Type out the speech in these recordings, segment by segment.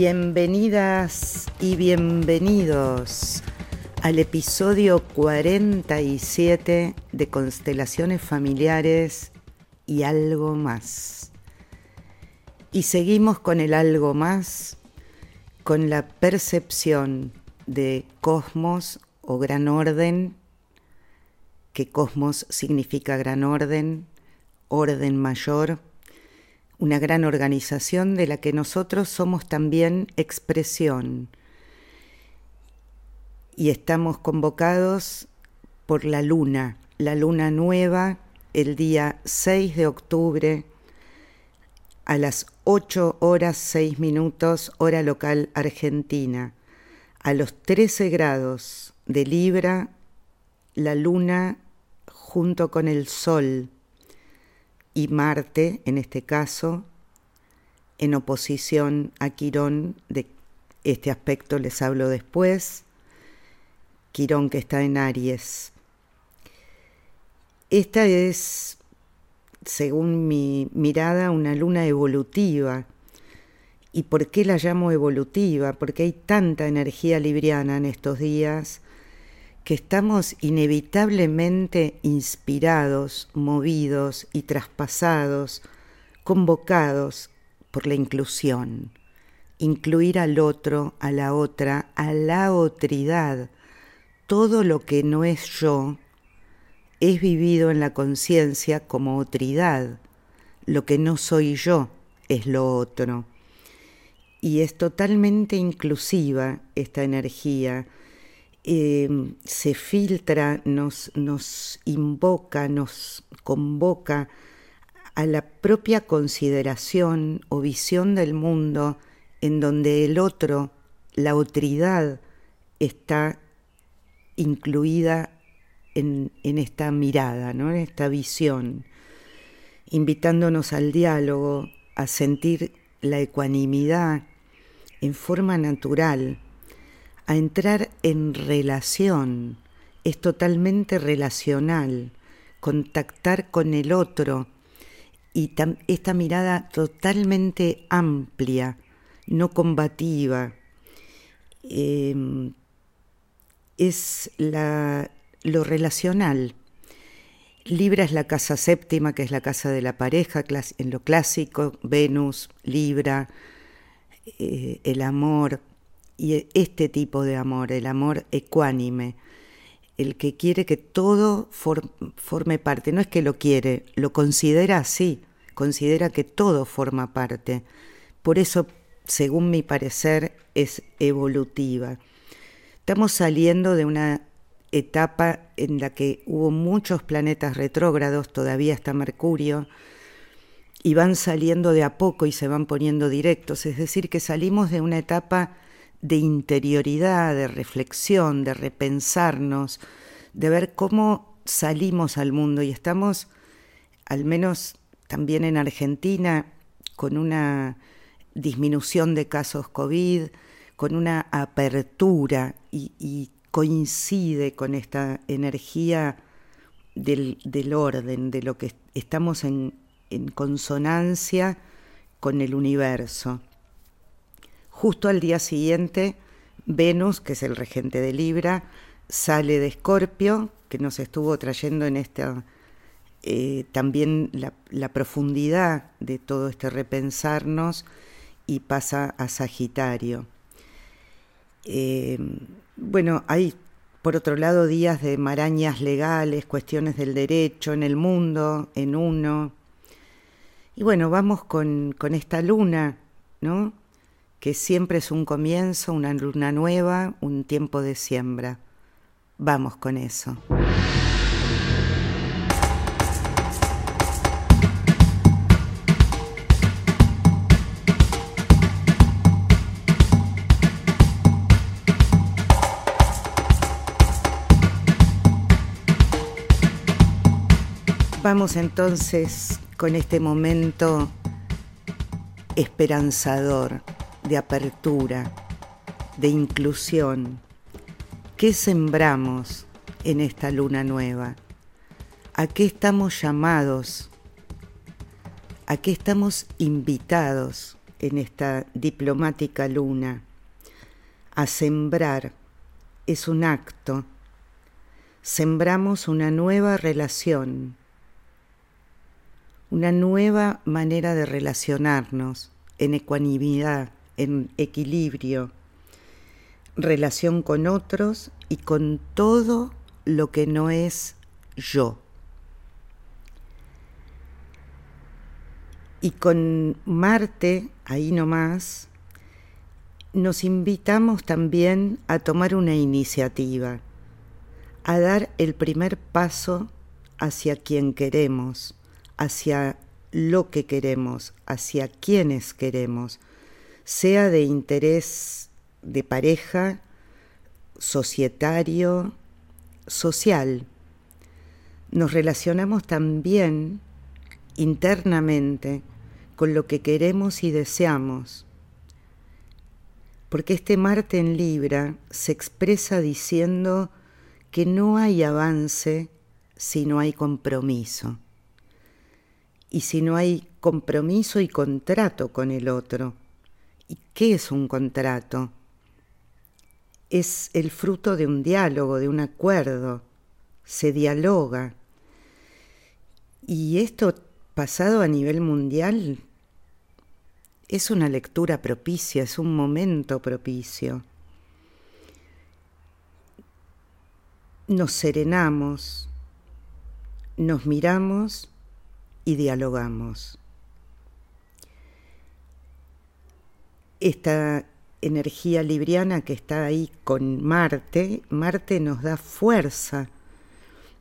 Bienvenidas y bienvenidos al episodio 47 de Constelaciones Familiares y algo más. Y seguimos con el algo más, con la percepción de cosmos o gran orden, que cosmos significa gran orden, orden mayor, una gran organización de la que nosotros somos también expresión. Y estamos convocados por la luna, la luna nueva, el día 6 de octubre a las 8 horas 6 minutos, hora local argentina. A los 13 grados de Libra, la luna junto con el sol y Marte, en este caso, en oposición a Quirón, de este aspecto les hablo después, Quirón que está en Aries. Esta es, según mi mirada, una luna evolutiva. ¿Y por qué la llamo evolutiva? Porque hay tanta energía libriana en estos días que estamos inevitablemente inspirados, movidos y traspasados, convocados por la inclusión, incluir al otro, a la otra, a la otridad. Todo lo que no es yo es vivido en la conciencia como otridad. Lo que no soy yo es lo otro. Y es totalmente inclusiva esta energía Em, se filtra, nos, nos invoca, nos convoca a la propia consideración o visión del mundo en donde el otro, la otridad, está incluida en, en esta mirada, ¿no? en esta visión, invitándonos al diálogo, a sentir la ecuanimidad en forma natural a entrar en relación, es totalmente relacional, contactar con el otro y esta mirada totalmente amplia, no combativa, em, es lo relacional. Libra es la casa séptima, que es la casa de la pareja, en lo clásico, Venus, Libra, eh, el amor, y este tipo de amor, el amor ecuánime, el que quiere que todo forme parte, no es que lo quiere, lo considera así, considera que todo forma parte. Por eso, según mi parecer, es evolutiva. Estamos saliendo de una etapa en la que hubo muchos planetas retrógrados, todavía está Mercurio, y van saliendo de a poco y se van poniendo directos, es decir, que salimos de una etapa de interioridad, de reflexión, de repensarnos, de ver cómo salimos al mundo y estamos, al menos también en Argentina, con una disminución de casos COVID, con una apertura y, coincide con esta energía del, orden, de lo que estamos en consonancia con el universo. Justo al día siguiente, Venus, que es el regente de Libra, sale de Escorpio, que nos estuvo trayendo en esta eh, también la, profundidad de todo este repensarnos y pasa a Sagitario. Eh, bueno, hay por otro lado días de marañas legales, cuestiones del derecho en el mundo, en uno. Y bueno, vamos con, con esta luna, ¿no? Que siempre es un comienzo, una luna nueva, un tiempo de siembra. Vamos con eso. Vamos entonces con este momento esperanzador de apertura, de inclusión. ¿Qué sembramos en esta luna nueva? ¿A qué estamos llamados? ¿A qué estamos invitados en esta diplomática luna. A sembrar es un acto. Sembramos una nueva relación, una nueva manera de relacionarnos en ecuanimidad, en equilibrio, relación con otros y con todo lo que no es yo. Y con Marte, ahí nomás, nos invitamos también a tomar una iniciativa, a dar el primer paso hacia quien queremos, hacia lo que queremos, hacia quienes queremos, sea de interés de pareja, societario, social. Nos relacionamos también internamente con lo que queremos y deseamos, porque este Marte en Libra se expresa diciendo que no hay avance si no hay compromiso, y si no hay compromiso y contrato con el otro. ¿Y qué es un contrato? Es el fruto de un diálogo, de un acuerdo, se dialoga. Y esto pasado a nivel mundial es una lectura propicia, es un momento propicio. Nos serenamos, nos miramos y dialogamos. Esta energía libriana que está ahí con Marte, Marte nos da fuerza,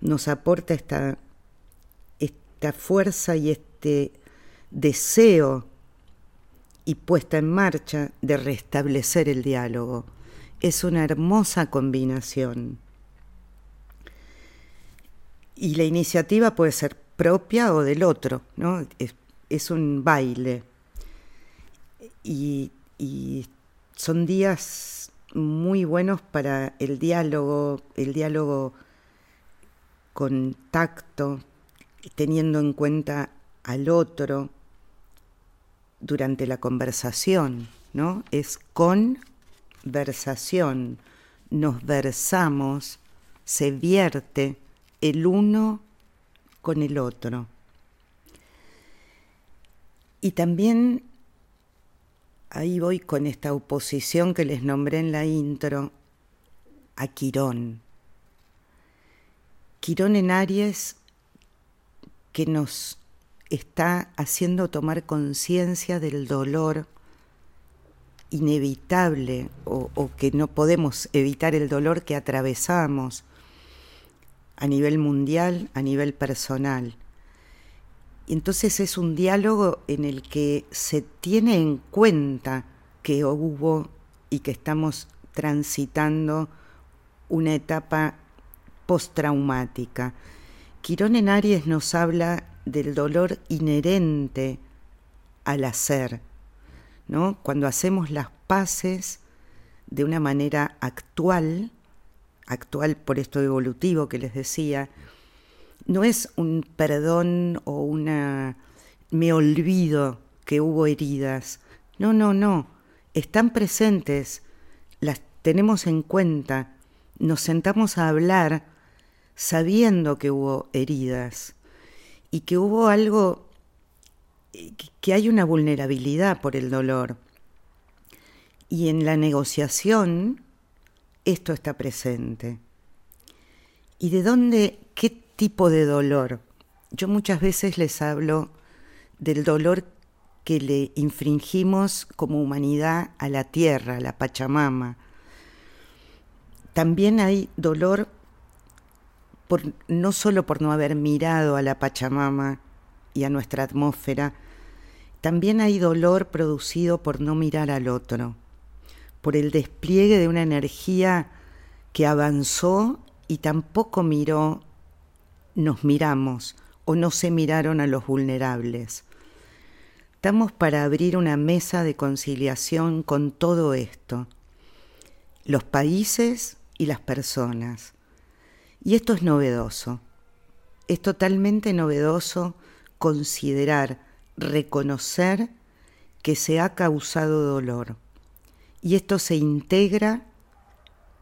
nos aporta esta, esta fuerza y este deseo y puesta en marcha de restablecer el diálogo. Es una hermosa combinación. Y la iniciativa puede ser propia o del otro, ¿no? Es, un baile. Y, y son días muy buenos para el diálogo, el diálogo con tacto, teniendo en cuenta al otro, durante la conversación, ¿no? Es conversación, nos versamos, se vierte el uno con el otro. Y también ahí voy con esta oposición que les nombré en la intro a Quirón. Quirón en Aries que nos está haciendo tomar conciencia del dolor inevitable o, que no podemos evitar el dolor que atravesamos a nivel mundial, a nivel personal. Y entonces es un diálogo en el que se tiene en cuenta que hubo y que estamos transitando una etapa postraumática. Quirón en Aries nos habla del dolor inherente al hacer, ¿no? Cuando hacemos las paces de una manera actual, actual por esto evolutivo que les decía, no es un perdón o una me olvido que hubo heridas. No, no, no. Están presentes, las tenemos en cuenta, nos sentamos a hablar sabiendo que hubo heridas y que hubo algo, eh, que hay una vulnerabilidad por el dolor. Y en la negociación esto está presente. ¿Y de dónde, tipo de dolor? Yo muchas veces les hablo del dolor que le infringimos como humanidad a la tierra, a la Pachamama. También hay dolor no solo por no haber mirado a la Pachamama y a nuestra atmósfera, también hay dolor producido por no mirar al otro, por el despliegue de una energía que avanzó y tampoco miró, nos miramos o no se miraron a los vulnerables. Estamos para abrir una mesa de conciliación con todo esto, los países y las personas y esto es novedoso. Es totalmente novedoso considerar, reconocer que se ha causado dolor. Y esto se integra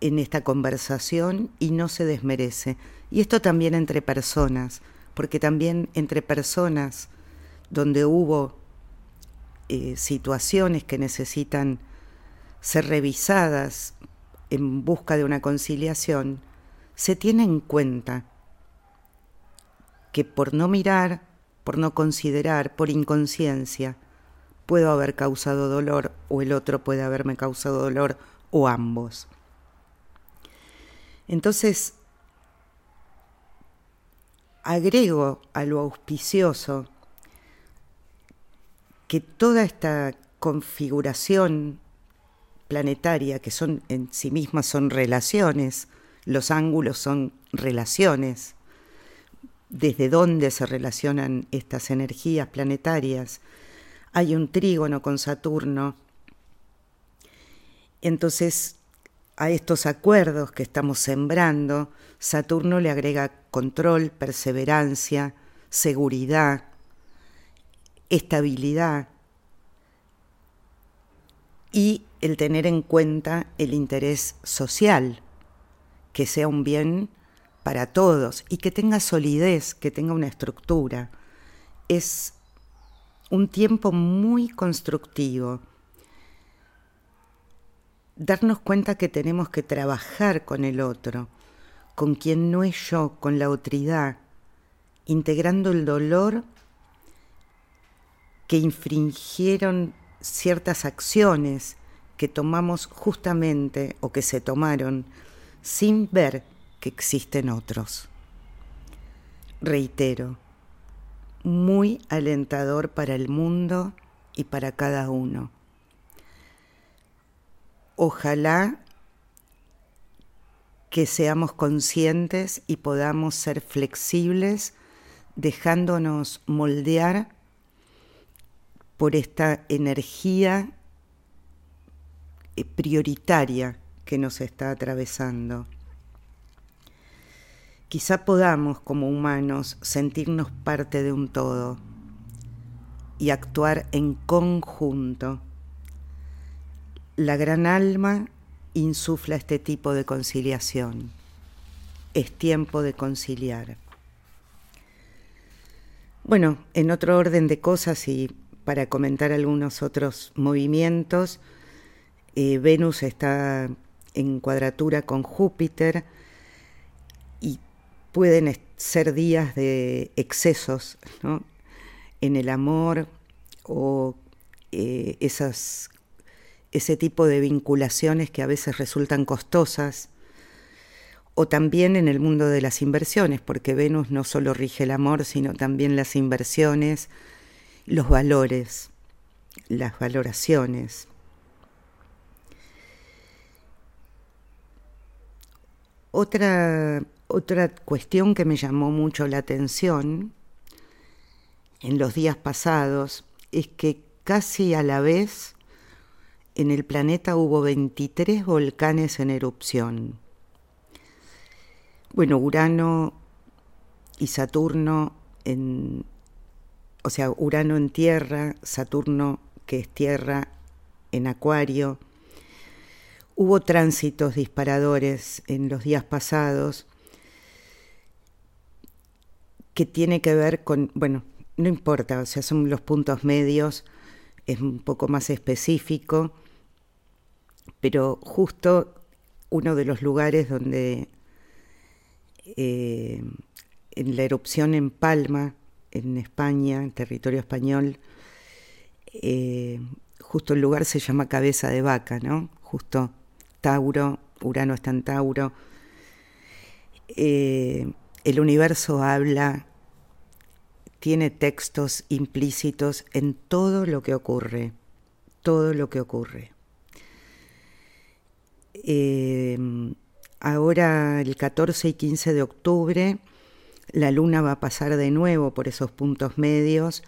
en esta conversación y no se desmerece. Y esto también entre personas, porque también entre personas donde hubo eh, situaciones que necesitan ser revisadas en busca de una conciliación, se tiene en cuenta que por no mirar, por no considerar, por inconsciencia, puedo haber causado dolor o el otro puede haberme causado dolor o ambos. Entonces, agrego a lo auspicioso que toda esta configuración planetaria, que son en sí mismas son relaciones, los ángulos son relaciones, desde dónde se relacionan estas energías planetarias. Hay un trígono con Saturno. Entonces, a estos acuerdos que estamos sembrando, Saturno le agrega control, perseverancia, seguridad, estabilidad y el tener en cuenta el interés social, que sea un bien para todos y que tenga solidez, que tenga una estructura. Es un tiempo muy constructivo. Darnos cuenta que tenemos que trabajar con el otro, con quien no es yo, con la otridad, integrando el dolor que infringieron ciertas acciones que tomamos justamente o que se tomaron sin ver que existen otros. Reitero, muy alentador para el mundo y para cada uno. Ojalá que seamos conscientes y podamos ser flexibles dejándonos moldear por esta energía eh, prioritaria que nos está atravesando. Quizá podamos como humanos sentirnos parte de un todo y actuar en conjunto. La gran alma insufla este tipo de conciliación. Es tiempo de conciliar. Bueno, en otro orden de cosas y para comentar algunos otros movimientos. Eh, Venus está en cuadratura con Júpiter y pueden ser días de excesos en el amor o eh, esas, ese tipo de vinculaciones que a veces resultan costosas o también en el mundo de las inversiones, porque Venus no solo rige el amor, sino también las inversiones, los valores, las valoraciones. Otra, otra cuestión que me llamó mucho la atención en los días pasados es que casi a la vez en el planeta hubo 23 volcanes en erupción. Bueno, Urano y Saturno en, o sea, Urano en tierra, Saturno que es tierra en acuario. Hubo tránsitos disparadores en los días pasados que tiene que ver con, bueno, no importa, o sea, son los puntos medios, es un poco más específico, pero justo uno de los lugares donde eh, en la erupción en Palma, en España, en territorio español, eh, justo el lugar se llama Cabeza de Vaca, ¿no? Justo Tauro, Urano está en Tauro. Eh, el universo habla, tiene textos implícitos en todo lo que ocurre, todo lo que ocurre. Eh, ahora el 14 y 15 de octubre la luna va a pasar de nuevo por esos puntos medios,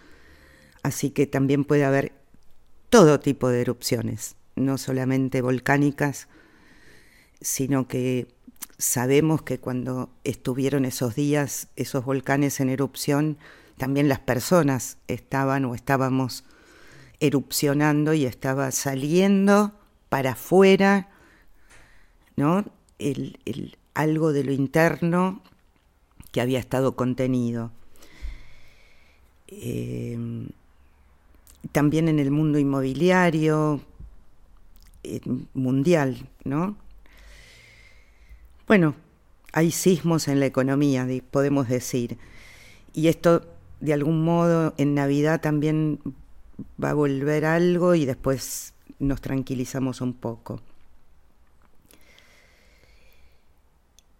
así que también puede haber todo tipo de erupciones, no solamente volcánicas, sino que sabemos que cuando estuvieron esos días, esos volcanes en erupción, también las personas estaban o estábamos erupcionando y estaba saliendo para afuera, El, algo de lo interno que había estado contenido. Eh, también en el mundo inmobiliario mundial, ¿no? Bueno, hay sismos en la economía, podemos decir. Y esto, de algún modo, en Navidad también va a volver algo y después nos tranquilizamos un poco.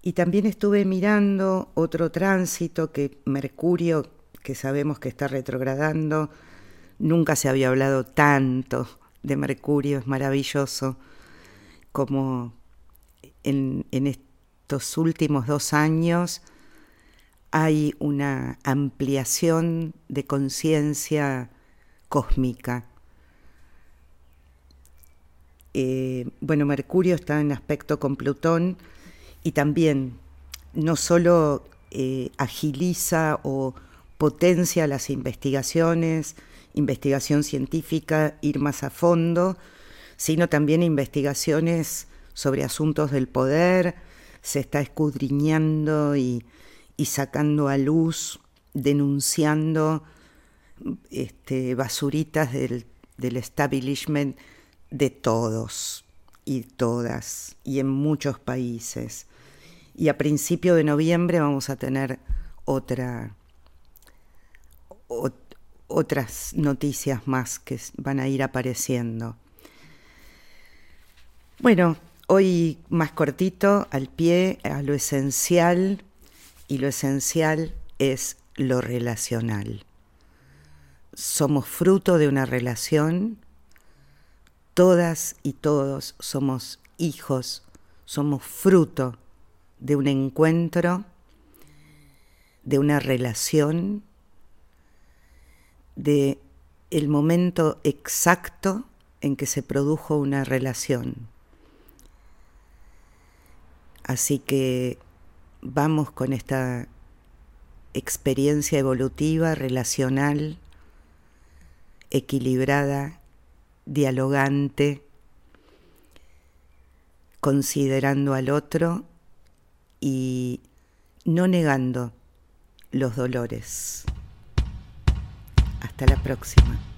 Y también estuve mirando otro tránsito que Mercurio, que sabemos que está retrogradando, nunca se había hablado tanto de Mercurio, es maravilloso, como en, estos últimos dos años hay una ampliación de conciencia cósmica. Eh, bueno, Mercurio está en aspecto con Plutón y también no solo eh, agiliza o potencia las investigaciones, investigación científica, ir más a fondo, sino también investigaciones sobre asuntos del poder, se está escudriñando y, sacando a luz, denunciando este, basuritas del, del establishment de todos y todas y en muchos países. Y a principio de noviembre vamos a tener otra, otras noticias más que van a ir apareciendo. Bueno, hoy más cortito, al pie, a lo esencial, y lo esencial es lo relacional. Somos fruto de una relación todas y todos somos hijos, somos fruto de un encuentro, de una relación, de el momento exacto en que se produjo una relación. Así que vamos con esta experiencia evolutiva, relacional, equilibrada, dialogante, considerando al otro y no negando los dolores. Hasta la próxima.